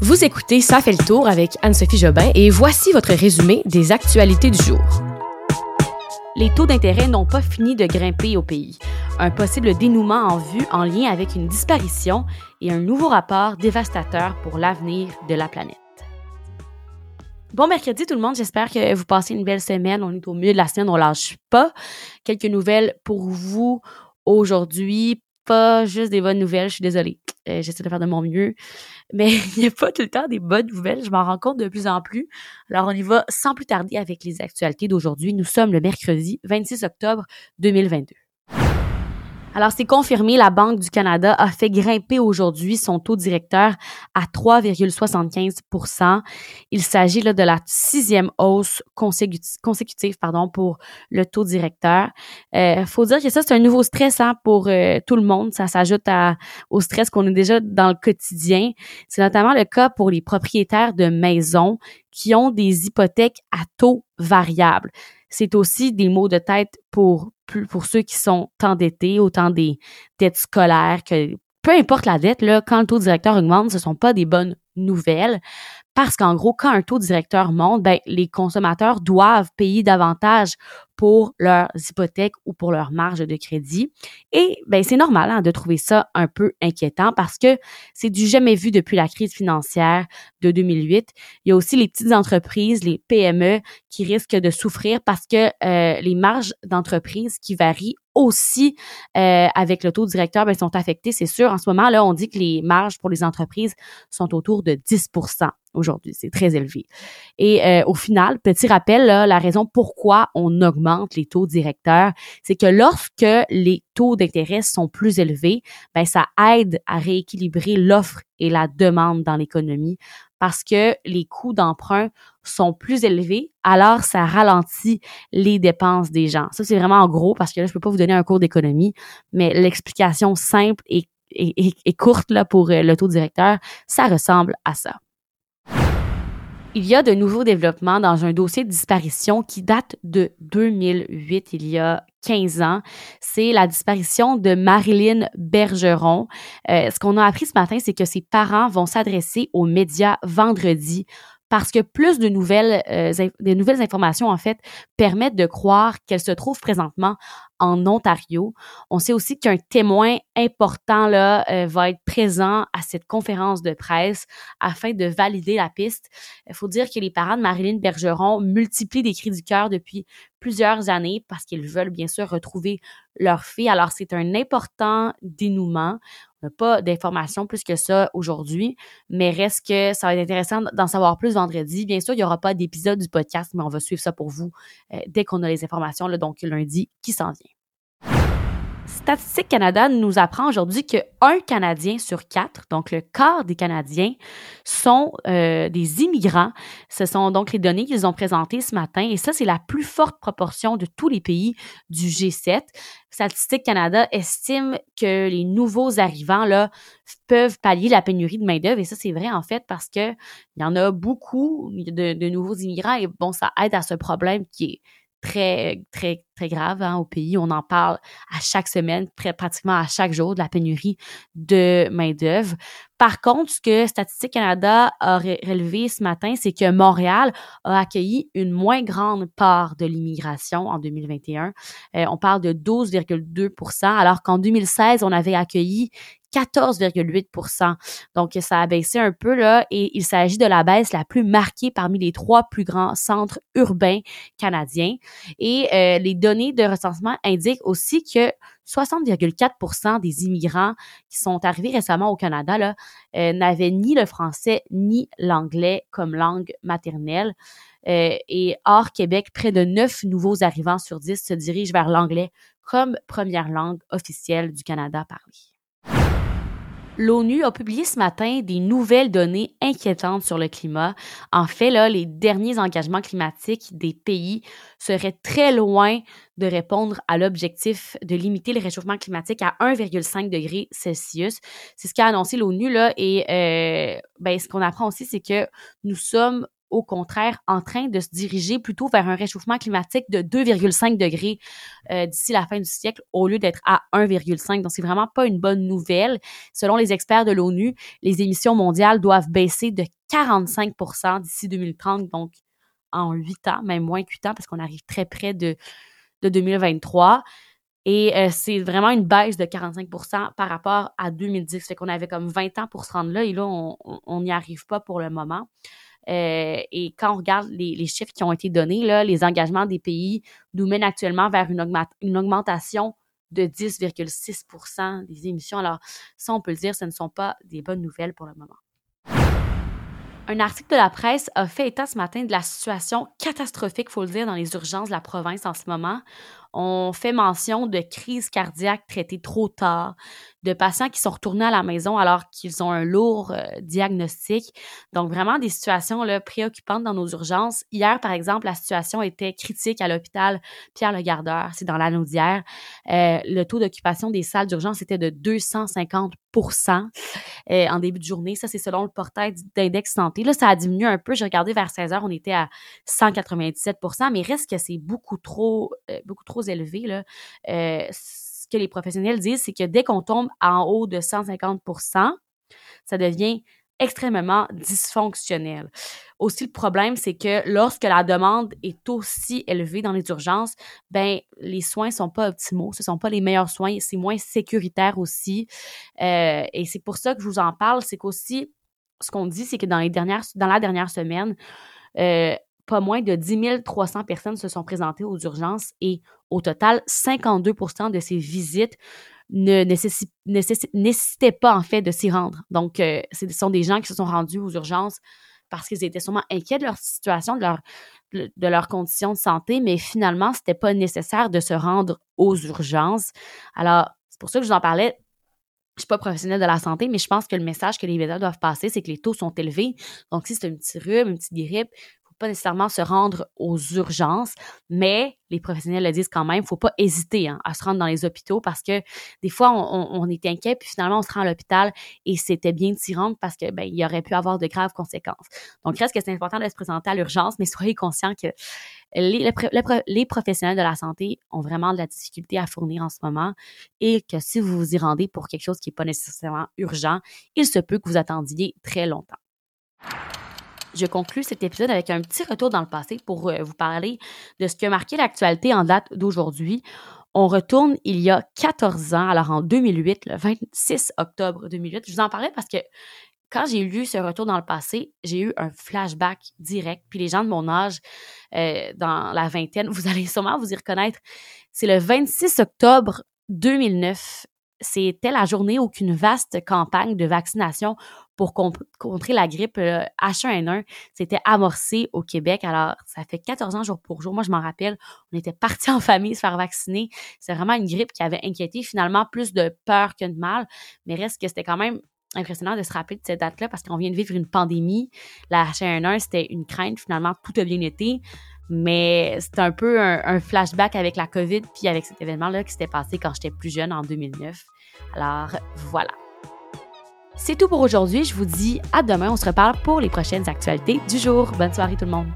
Vous écoutez Ça fait le tour avec Anne-Sophie Jobin et voici votre résumé des actualités du jour. Les taux d'intérêt n'ont pas fini de grimper au pays. Un possible dénouement en vue en lien avec une disparition et un nouveau rapport dévastateur pour l'avenir de la planète. Bon mercredi tout le monde, j'espère que vous passez une belle semaine. On est au milieu de la semaine, on lâche pas. Quelques nouvelles pour vous aujourd'hui, pas juste des bonnes nouvelles, je suis désolée. Euh, j'essaie de faire de mon mieux. Mais il n'y a pas tout le temps des bonnes nouvelles. Je m'en rends compte de plus en plus. Alors, on y va sans plus tarder avec les actualités d'aujourd'hui. Nous sommes le mercredi 26 octobre 2022. Alors, c'est confirmé, la Banque du Canada a fait grimper aujourd'hui son taux directeur à 3,75 Il s'agit là de la sixième hausse consécutive, pardon, pour le taux directeur. Il euh, faut dire que ça, c'est un nouveau stress hein, pour euh, tout le monde. Ça s'ajoute au stress qu'on a déjà dans le quotidien. C'est notamment le cas pour les propriétaires de maisons qui ont des hypothèques à taux variable. C'est aussi des mots de tête pour pour ceux qui sont endettés, autant des dettes scolaires que peu importe la dette, là, quand le taux directeur augmente, ce sont pas des bonnes nouvelles. Parce qu'en gros, quand un taux directeur monte, ben, les consommateurs doivent payer davantage pour leurs hypothèques ou pour leur marge de crédit. Et ben, c'est normal hein, de trouver ça un peu inquiétant parce que c'est du jamais vu depuis la crise financière de 2008. Il y a aussi les petites entreprises, les PME, qui risquent de souffrir parce que euh, les marges d'entreprise qui varient aussi euh, avec le taux directeur ben, sont affectés, c'est sûr. En ce moment, là, on dit que les marges pour les entreprises sont autour de 10 aujourd'hui. C'est très élevé. Et euh, au final, petit rappel, là, la raison pourquoi on augmente les taux directeurs, c'est que lorsque les taux d'intérêt sont plus élevés, ben ça aide à rééquilibrer l'offre et la demande dans l'économie parce que les coûts d'emprunt sont plus élevés, alors ça ralentit les dépenses des gens. Ça, c'est vraiment en gros parce que là, je peux pas vous donner un cours d'économie, mais l'explication simple et, et, courte là, pour euh, le taux directeur, ça ressemble à ça. Il y a de nouveaux développements dans un dossier de disparition qui date de 2008, il y a 15 ans. C'est la disparition de Marilyn Bergeron. Euh, ce qu'on a appris ce matin, c'est que ses parents vont s'adresser aux médias vendredi parce que plus de nouvelles, euh, des nouvelles informations, en fait, permettent de croire qu'elle se trouve présentement en Ontario. On sait aussi qu'un témoin important là euh, va être présent à cette conférence de presse afin de valider la piste. Il faut dire que les parents de Marilyn Bergeron multiplient des cris du cœur depuis plusieurs années parce qu'ils veulent bien sûr retrouver leur fille. Alors c'est un important dénouement. On n'a pas d'informations plus que ça aujourd'hui, mais reste que ça va être intéressant d'en savoir plus vendredi. Bien sûr, il n'y aura pas d'épisode du podcast, mais on va suivre ça pour vous euh, dès qu'on a les informations, là, donc lundi qui s'en vient. Statistique Canada nous apprend aujourd'hui que un Canadien sur quatre, donc le quart des Canadiens, sont euh, des immigrants. Ce sont donc les données qu'ils ont présentées ce matin et ça, c'est la plus forte proportion de tous les pays du G7. Statistique Canada estime que les nouveaux arrivants là peuvent pallier la pénurie de main d'œuvre et ça c'est vrai en fait parce que il y en a beaucoup de nouveaux immigrants et bon ça aide à ce problème qui est très, très, très grave hein, au pays. On en parle à chaque semaine, pratiquement à chaque jour, de la pénurie de main-d'œuvre. Par contre, ce que Statistique Canada a relevé ce matin, c'est que Montréal a accueilli une moins grande part de l'immigration en 2021. Euh, on parle de 12,2% alors qu'en 2016, on avait accueilli 14,8% Donc, ça a baissé un peu là et il s'agit de la baisse la plus marquée parmi les trois plus grands centres urbains canadiens. Et euh, les données de recensement indiquent aussi que 60,4% des immigrants qui sont arrivés récemment au Canada là, euh, n'avaient ni le français ni l'anglais comme langue maternelle. Euh, et hors Québec, près de 9 nouveaux arrivants sur 10 se dirigent vers l'anglais comme première langue officielle du Canada parlée. L'ONU a publié ce matin des nouvelles données inquiétantes sur le climat. En fait, les derniers engagements climatiques des pays seraient très loin de répondre à l'objectif de limiter le réchauffement climatique à 1,5 degré Celsius. C'est ce qu'a annoncé l'ONU. Et euh, ben, ce qu'on apprend aussi, c'est que nous sommes au contraire en train de se diriger plutôt vers un réchauffement climatique de 2,5 degrés euh, d'ici la fin du siècle au lieu d'être à 1,5. Donc, c'est vraiment pas une bonne nouvelle. Selon les experts de l'ONU, les émissions mondiales doivent baisser de 45% d'ici 2030, donc en 8 ans, même moins que 8 ans, parce qu'on arrive très près de, de 2023. Et euh, c'est vraiment une baisse de 45% par rapport à 2010. Fait qu'on avait comme 20 ans pour se rendre là et là, on n'y arrive pas pour le moment. Euh, et quand on regarde les, chiffres qui ont été donnés, là, les engagements des pays nous mènent actuellement vers une, augmentation de 10,6 des émissions. Alors, ça, on peut le dire, ce ne sont pas des bonnes nouvelles pour le moment. Un article de la presse a fait état ce matin de la situation catastrophique, faut le dire, dans les urgences de la province en ce moment. On fait mention de crises cardiaques traitées trop tard, de patients qui sont retournés à la maison alors qu'ils ont un lourd euh, diagnostic. Donc, vraiment des situations là, préoccupantes dans nos urgences. Hier, par exemple, la situation était critique à l'hôpital Pierre-le-Gardeur, c'est dans la d'hier. Euh, le taux d'occupation des salles d'urgence était de 250% euh, en début de journée. Ça, c'est selon le portail d'index santé. Là, ça a diminué un peu. J'ai regardé vers 16 heures, on était à 197% mais reste que c'est beaucoup trop, euh, beaucoup trop élevé. Là. Ce que les professionnels disent, c'est que dès qu'on tombe en haut de 150 ça devient extrêmement dysfonctionnel. Aussi, le problème, c'est que lorsque la demande est aussi élevée dans les urgences, ben les soins sont pas optimaux, ce sont pas les meilleurs soins, c'est moins sécuritaire aussi. Euh, et c'est pour ça que je vous en parle, c'est qu'aussi, ce qu'on dit, c'est que dans les dernières, dans la dernière semaine, euh, pas moins de 10 300 personnes se sont présentées aux urgences et au total, 52% de ces visites ne nécessitaient pas en fait de s'y rendre. Donc, euh, ce sont des gens qui se sont rendus aux urgences parce qu'ils étaient sûrement inquiets de leur situation, de leur, de leurs conditions de santé, mais finalement, c'était pas nécessaire de se rendre aux urgences. Alors, c'est pour ça que je vous en parlais. Je suis pas professionnelle de la santé, mais je pense que le message que les médias doivent passer, c'est que les taux sont élevés. Donc, si c'est un petit rhume, une petite grippe, pas nécessairement se rendre aux urgences, mais les professionnels le disent quand même, il faut pas hésiter hein, à se rendre dans les hôpitaux parce que des fois, on, est inquiet, puis finalement, on se rend à l'hôpital et c'était bien rendre parce que ben, il y aurait pu avoir de graves conséquences. Donc, reste que c'est important de se présenter à l'urgence, mais soyez conscients que les, professionnels de la santé ont vraiment de la difficulté à fournir en ce moment et que si vous vous y rendez pour quelque chose qui n'est pas nécessairement urgent, il se peut que vous attendiez très longtemps. Je conclus cet épisode avec un petit retour dans le passé pour euh, vous parler de ce qui a marqué l'actualité en date d'aujourd'hui. On retourne il y a 14 ans, alors en 2008, le 26 octobre 2008. Je vous en parlais parce que quand j'ai lu ce retour dans le passé, j'ai eu un flashback direct. Puis les gens de mon âge, euh, dans la vingtaine, vous allez sûrement vous y reconnaître. C'est le 26 octobre 2009 c'était la journée où une vaste campagne de vaccination pour contrer la grippe H1N1 s'était amorcée au Québec. Alors, ça fait 14 ans jour pour jour. Moi, je m'en rappelle, on était partis en famille se faire vacciner. C'est vraiment une grippe qui avait inquiété finalement plus de peur que de mal. Mais reste que c'était quand même impressionnant de se rappeler de cette date-là parce qu'on vient de vivre une pandémie. La H1N1, c'était une crainte. Finalement, tout a bien été. Mais c'était un peu un, flashback avec la COVID puis avec cet événement-là qui s'était passé quand j'étais plus jeune en 2009. Alors voilà. C'est tout pour aujourd'hui. Je vous dis à demain. On se reparle pour les prochaines actualités du jour. Bonne soirée tout le monde.